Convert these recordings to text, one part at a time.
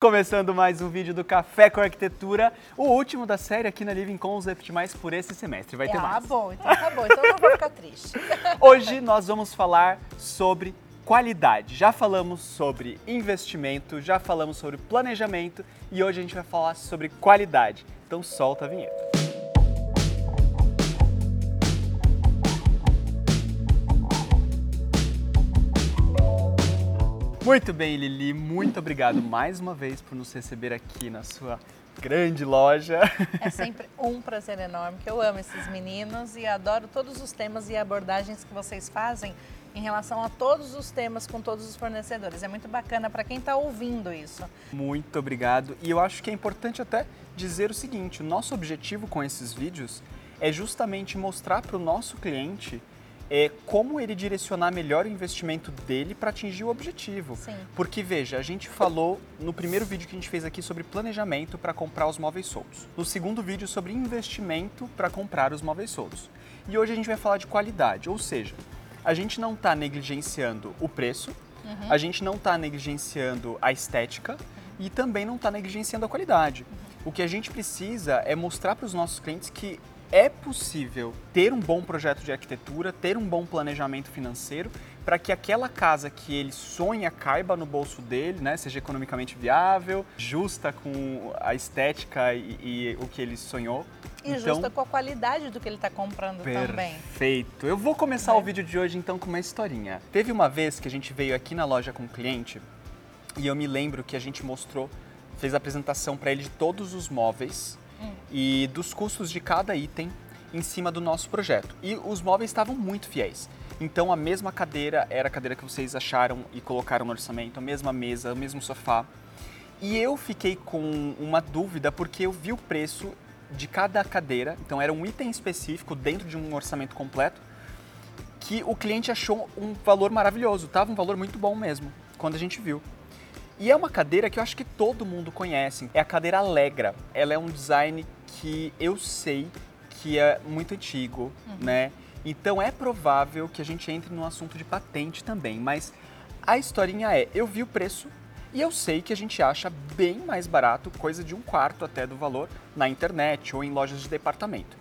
Começando mais um vídeo do Café com Arquitetura, o último da série aqui na Living Concept, mais por esse semestre. Vai ter ah, mais. bom, então tá bom, então eu não vou ficar triste. Hoje nós vamos falar sobre qualidade. Já falamos sobre investimento, já falamos sobre planejamento e hoje a gente vai falar sobre qualidade. Então solta a vinheta. Muito bem, Lili, muito obrigado mais uma vez por nos receber aqui na sua grande loja. É sempre um prazer enorme, que eu amo esses meninos e adoro todos os temas e abordagens que vocês fazem em relação a todos os temas com todos os fornecedores. É muito bacana para quem está ouvindo isso. Muito obrigado. E eu acho que é importante até dizer o seguinte: o nosso objetivo com esses vídeos é justamente mostrar para o nosso cliente é como ele direcionar melhor o investimento dele para atingir o objetivo. Sim. Porque veja, a gente falou no primeiro vídeo que a gente fez aqui sobre planejamento para comprar os móveis soltos. No segundo vídeo sobre investimento para comprar os móveis soltos. E hoje a gente vai falar de qualidade, ou seja, a gente não está negligenciando o preço, Uhum. a gente não está negligenciando a estética e também não está negligenciando a qualidade. O que a gente precisa é mostrar para os nossos clientes que é possível ter um bom projeto de arquitetura, ter um bom planejamento financeiro para que aquela casa que ele sonha caiba no bolso dele, né, seja economicamente viável, justa com a estética e, e o que ele sonhou. E justa com a qualidade do que ele está comprando também. Perfeito. Eu vou começar Né? o vídeo de hoje então com uma historinha. Teve uma vez que a gente veio aqui na loja com um cliente e eu me lembro que a gente mostrou, fez a apresentação para ele de todos os móveis E dos custos de cada item em cima do nosso projeto. E os móveis estavam muito fiéis. Então a mesma cadeira era a cadeira que vocês acharam e colocaram no orçamento, a mesma mesa, o mesmo sofá. E eu fiquei com uma dúvida porque eu vi o preço de cada cadeira, então era um item específico dentro de um orçamento completo, que o cliente achou um valor maravilhoso, tava um valor muito bom mesmo, quando a gente viu. E é uma cadeira que eu acho que todo mundo conhece, é a cadeira Alegra. Ela é um design que eu sei que é muito antigo, né? Então é provável que a gente entre no assunto de patente também, mas a historinha é, eu vi o preço e eu sei que a gente acha bem mais barato, coisa de um quarto até do valor, na internet ou em lojas de departamento.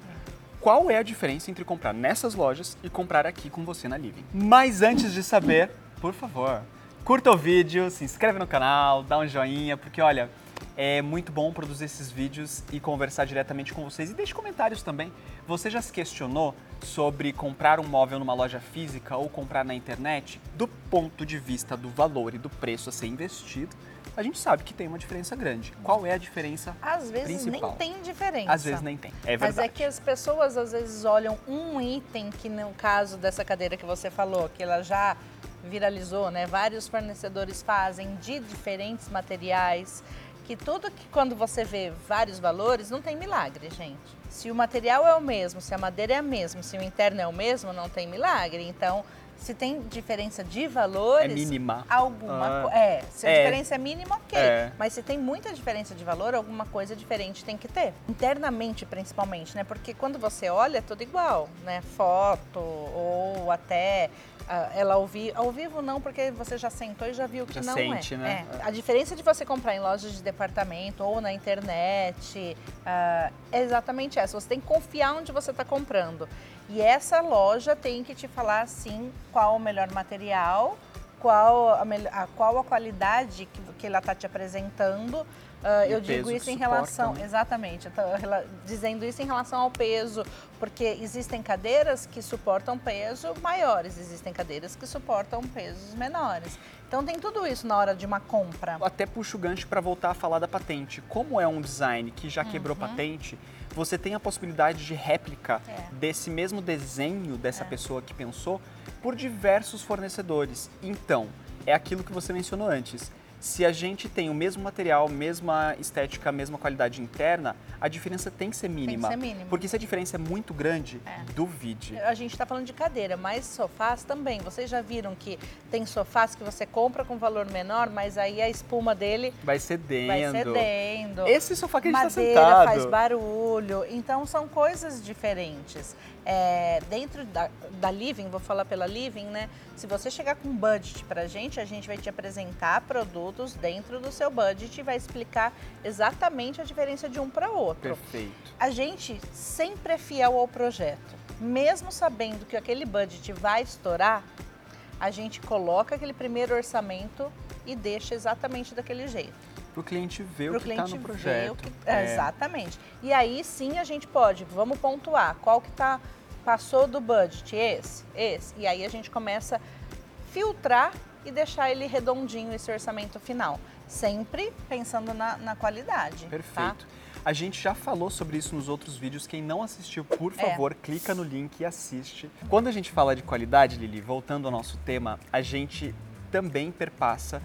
Qual é a diferença entre comprar nessas lojas e comprar aqui com você na Living? Mas antes de saber, por favor, curta o vídeo, se inscreve no canal, dá um joinha, porque olha, é muito bom produzir esses vídeos e conversar diretamente com vocês. E deixe comentários também. Você já se questionou sobre comprar um móvel numa loja física ou comprar na internet? Do ponto de vista do valor e do preço a ser investido, a gente sabe que tem uma diferença grande. Qual é a diferença Às vezes principal? nem tem diferença. Às vezes nem tem. É Mas verdade. é que as pessoas às vezes olham um item que no caso dessa cadeira que você falou, que ela já viralizou, né? Vários fornecedores fazem de diferentes materiais, que tudo que quando você vê vários valores, não tem milagre, gente. Se o material é o mesmo, se a madeira é a mesma, se o interno é o mesmo, não tem milagre. Então, se tem diferença de valores, É mínima. alguma Ah. é, se a É. diferença é mínima, ok. É. Mas se tem muita diferença de valor, alguma coisa diferente tem que ter. Internamente, principalmente, né? Porque quando você olha, é tudo igual, né? Foto ou até ah, ela ao vivo. Ao vivo não, porque você já sentou e já viu que Já não sente, é. né? É. A diferença de você comprar em lojas de departamento ou na internet ah, é exatamente essa. Você tem que confiar onde você está comprando. E essa loja tem que te falar, assim, qual o melhor material, qual a, qual a qualidade que, que ela está te apresentando. E eu digo isso em suporta, relação, né? exatamente, dizendo isso em relação ao peso, porque existem cadeiras que suportam peso maiores, existem cadeiras que suportam pesos menores. Então tem tudo isso na hora de uma compra. Até puxo o gancho para voltar a falar da patente. Como é um design que já quebrou Uhum. patente, você tem a possibilidade de réplica É. desse mesmo desenho dessa É. pessoa que pensou por diversos fornecedores. Então, é aquilo que você mencionou antes. Se a gente tem o mesmo material, mesma estética, mesma qualidade interna, a diferença tem que ser mínima. ser mínima. Porque se a diferença é muito grande, É. duvide. A gente está falando de cadeira, mas sofás também. Vocês já viram que tem sofás que você compra com valor menor, mas aí a espuma dele Vai cedendo. vai cedendo. Esse sofá que a gente está madeira sentado. faz barulho. Então são coisas diferentes. É, dentro da, da Living, vou falar pela Living, né? Se você chegar com budget pra gente, a gente vai te apresentar produtos produtos dentro do seu budget e vai explicar exatamente a diferença de um para outro. Perfeito. A gente sempre é fiel ao projeto. Mesmo sabendo que aquele budget vai estourar, a gente coloca aquele primeiro orçamento e deixa exatamente daquele jeito. Para o cliente ver Pro o que está no projeto. que- é, Exatamente. E aí sim a gente pode, vamos pontuar qual que tá passou do budget, esse, esse. E aí a gente começa a filtrar e deixar ele redondinho esse orçamento final, sempre pensando na, na qualidade. tá? Perfeito. A gente já falou sobre isso nos outros vídeos. Quem não assistiu, por É. favor, clica no link e assiste. Quando a gente fala de qualidade, Lili, voltando ao nosso tema, a gente também perpassa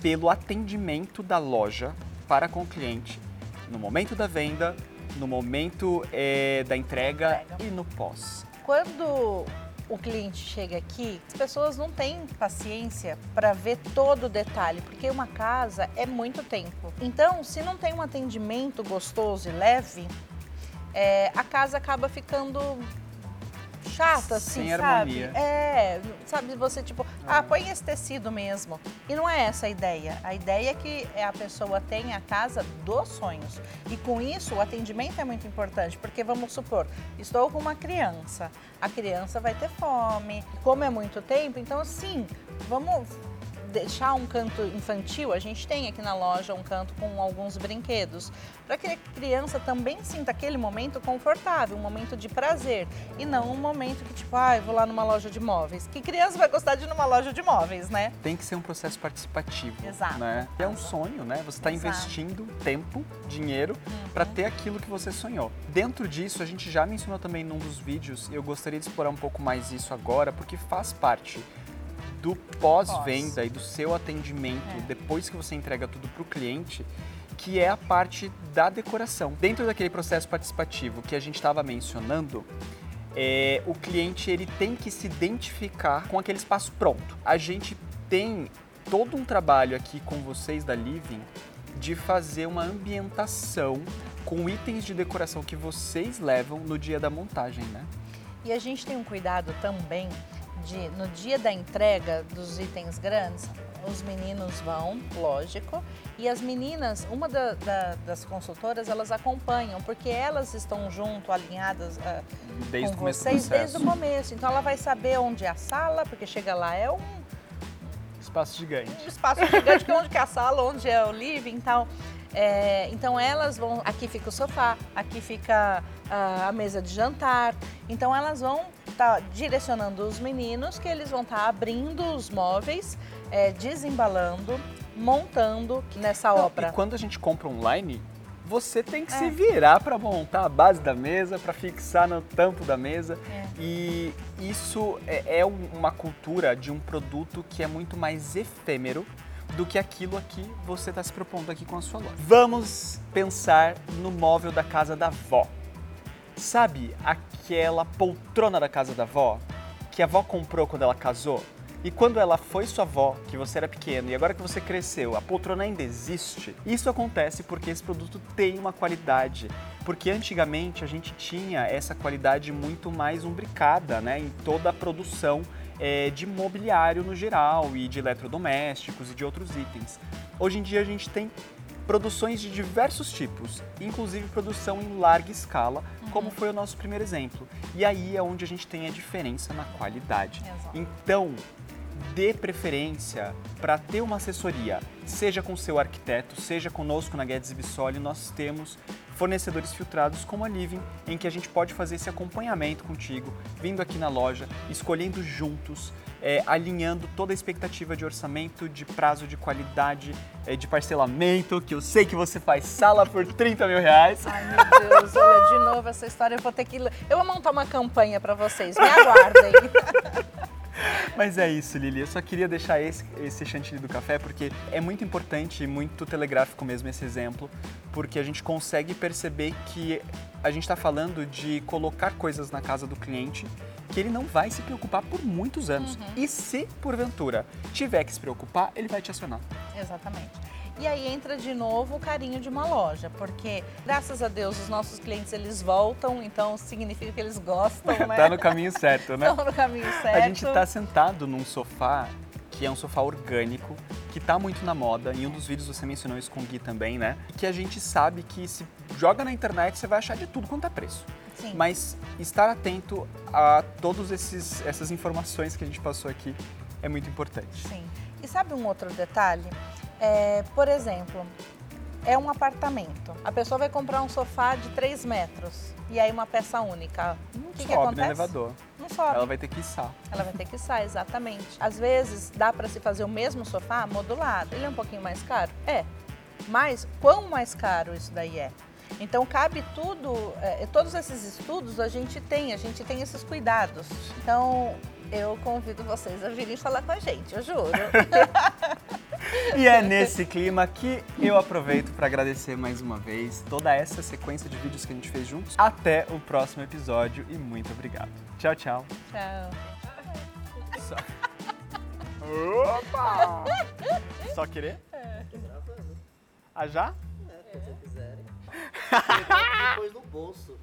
pelo atendimento da loja para com o cliente no momento da venda, no momento eh, da entrega Entrega. e no pós. Quando o cliente chega aqui, as pessoas não têm paciência para ver todo o detalhe, porque uma casa é muito tempo. Então, se não tem um atendimento gostoso e leve, é, a casa acaba ficando chata, assim, Sem sabe? harmonia. É, sabe, você tipo, ah, põe esse tecido mesmo. E não é essa a ideia. A ideia é que a pessoa tenha a casa dos sonhos. E com isso, o atendimento é muito importante, porque vamos supor, estou com uma criança, a criança vai ter fome, como é muito tempo, então sim, vamos deixar um canto infantil, a gente tem aqui na loja um canto com alguns brinquedos, para que a criança também sinta aquele momento confortável, um momento de prazer, e não um momento que tipo, ah, eu vou lá numa loja de móveis. Que criança vai gostar de ir numa loja de móveis, né? Tem que ser um processo participativo, Exato. né? É um sonho, né? Você está. Uhum. investindo tempo, dinheiro para ter aquilo que você sonhou. Dentro disso, a gente já mencionou também num dos vídeos, e eu gostaria de explorar um pouco mais isso agora, porque faz parte do pós-venda e do seu atendimento É. depois que você entrega tudo para o cliente, que é a parte da decoração. Dentro daquele processo participativo que a gente estava mencionando, é, o cliente ele tem que se identificar com aquele espaço pronto. A gente tem todo um trabalho aqui com vocês da Living de fazer uma ambientação com itens de decoração que vocês levam no dia da montagem, né? E a gente tem um cuidado também de, no dia da entrega dos itens grandes, os meninos vão, lógico, e as meninas, uma da- da- das consultoras, elas acompanham, porque elas estão junto, alinhadas ah, Desde com o começo vocês desde o começo. Então ela vai saber onde é a sala, porque chega lá é um Espaço gigante. um espaço gigante, que é onde que é a sala, onde é o living e tal. É, então elas vão, aqui fica o sofá, aqui fica ah, a mesa de jantar. Então elas vão estar direcionando os meninos que eles vão estar abrindo os móveis, é, desembalando, montando nessa Não, obra. E quando a gente compra online, você tem que É. se virar para montar a base da mesa, para fixar no tampo da mesa. É. E isso é, é um- uma cultura de um produto que é muito mais efêmero do que aquilo aqui você está se propondo aqui com a sua loja. Vamos pensar no móvel da casa da avó. Sabe aquela poltrona da casa da avó que a avó comprou quando ela casou? E quando ela foi sua avó, que você era pequeno, e agora que você cresceu, a poltrona ainda existe? Isso acontece porque esse produto tem uma qualidade. Porque antigamente a gente tinha essa qualidade muito mais umbricada né, em toda a produção eh, de mobiliário no geral, e de eletrodomésticos e de outros itens. Hoje em dia a gente tem produções de diversos tipos, inclusive produção em larga escala, como foi o nosso primeiro exemplo. E aí é onde a gente tem a diferença na qualidade. Exato. Então, dê preferência para ter uma assessoria, seja com seu arquiteto, seja conosco na Guedes e Bissoli, nós temos fornecedores filtrados como a Living, em que a gente pode fazer esse acompanhamento contigo, vindo aqui na loja, escolhendo juntos, é, alinhando toda a expectativa de orçamento, de prazo, de qualidade, é, de parcelamento, que eu sei que você faz sala por 30 mil reais. Ai, meu Deus, olha, de novo essa história, eu vou ter que... Eu vou montar uma campanha para vocês, me aguardem. Mas é isso, Lili. Eu só queria deixar esse, esse chantilly do café porque é muito importante e muito telegráfico mesmo esse exemplo, porque a gente consegue perceber que a gente está falando de colocar coisas na casa do cliente que ele não vai se preocupar por muitos anos. E se, porventura, tiver que se preocupar, ele vai te acionar. Exatamente. E aí entra de novo o carinho de uma loja, porque graças a Deus os nossos clientes eles voltam, então significa que eles gostam, né? tá no caminho certo, né? Estão no caminho certo. A gente está sentado num sofá que é um sofá orgânico, que tá muito na moda. Em um dos vídeos você mencionou isso com o Gui também, né? Que a gente sabe que se joga na internet você vai achar de tudo quanto é preço. Sim. Mas estar atento a todas essas informações que a gente passou aqui é muito importante. Sim. E sabe um outro detalhe? É, por exemplo, é um apartamento. A pessoa vai comprar um sofá de 3 metros e aí uma peça única. Não o que, sobe que acontece? no elevador. Não sobe. Ela vai ter que içar. Ela vai ter que sair, exatamente. Às vezes dá para se fazer o mesmo sofá modulado. Ele é um pouquinho mais caro? É. Mas quão mais caro isso daí é? Então cabe tudo, é, todos esses estudos a gente tem, a gente tem esses cuidados. Então eu convido vocês a virem falar com a gente, eu juro. E é nesse clima que eu aproveito para agradecer mais uma vez toda essa sequência de vídeos que a gente fez juntos. Até o próximo episódio e muito obrigado. Tchau, tchau. Tchau. Só... Opa! Só querer? É. Ah, já? É, se vocês quiserem. Depois no bolso.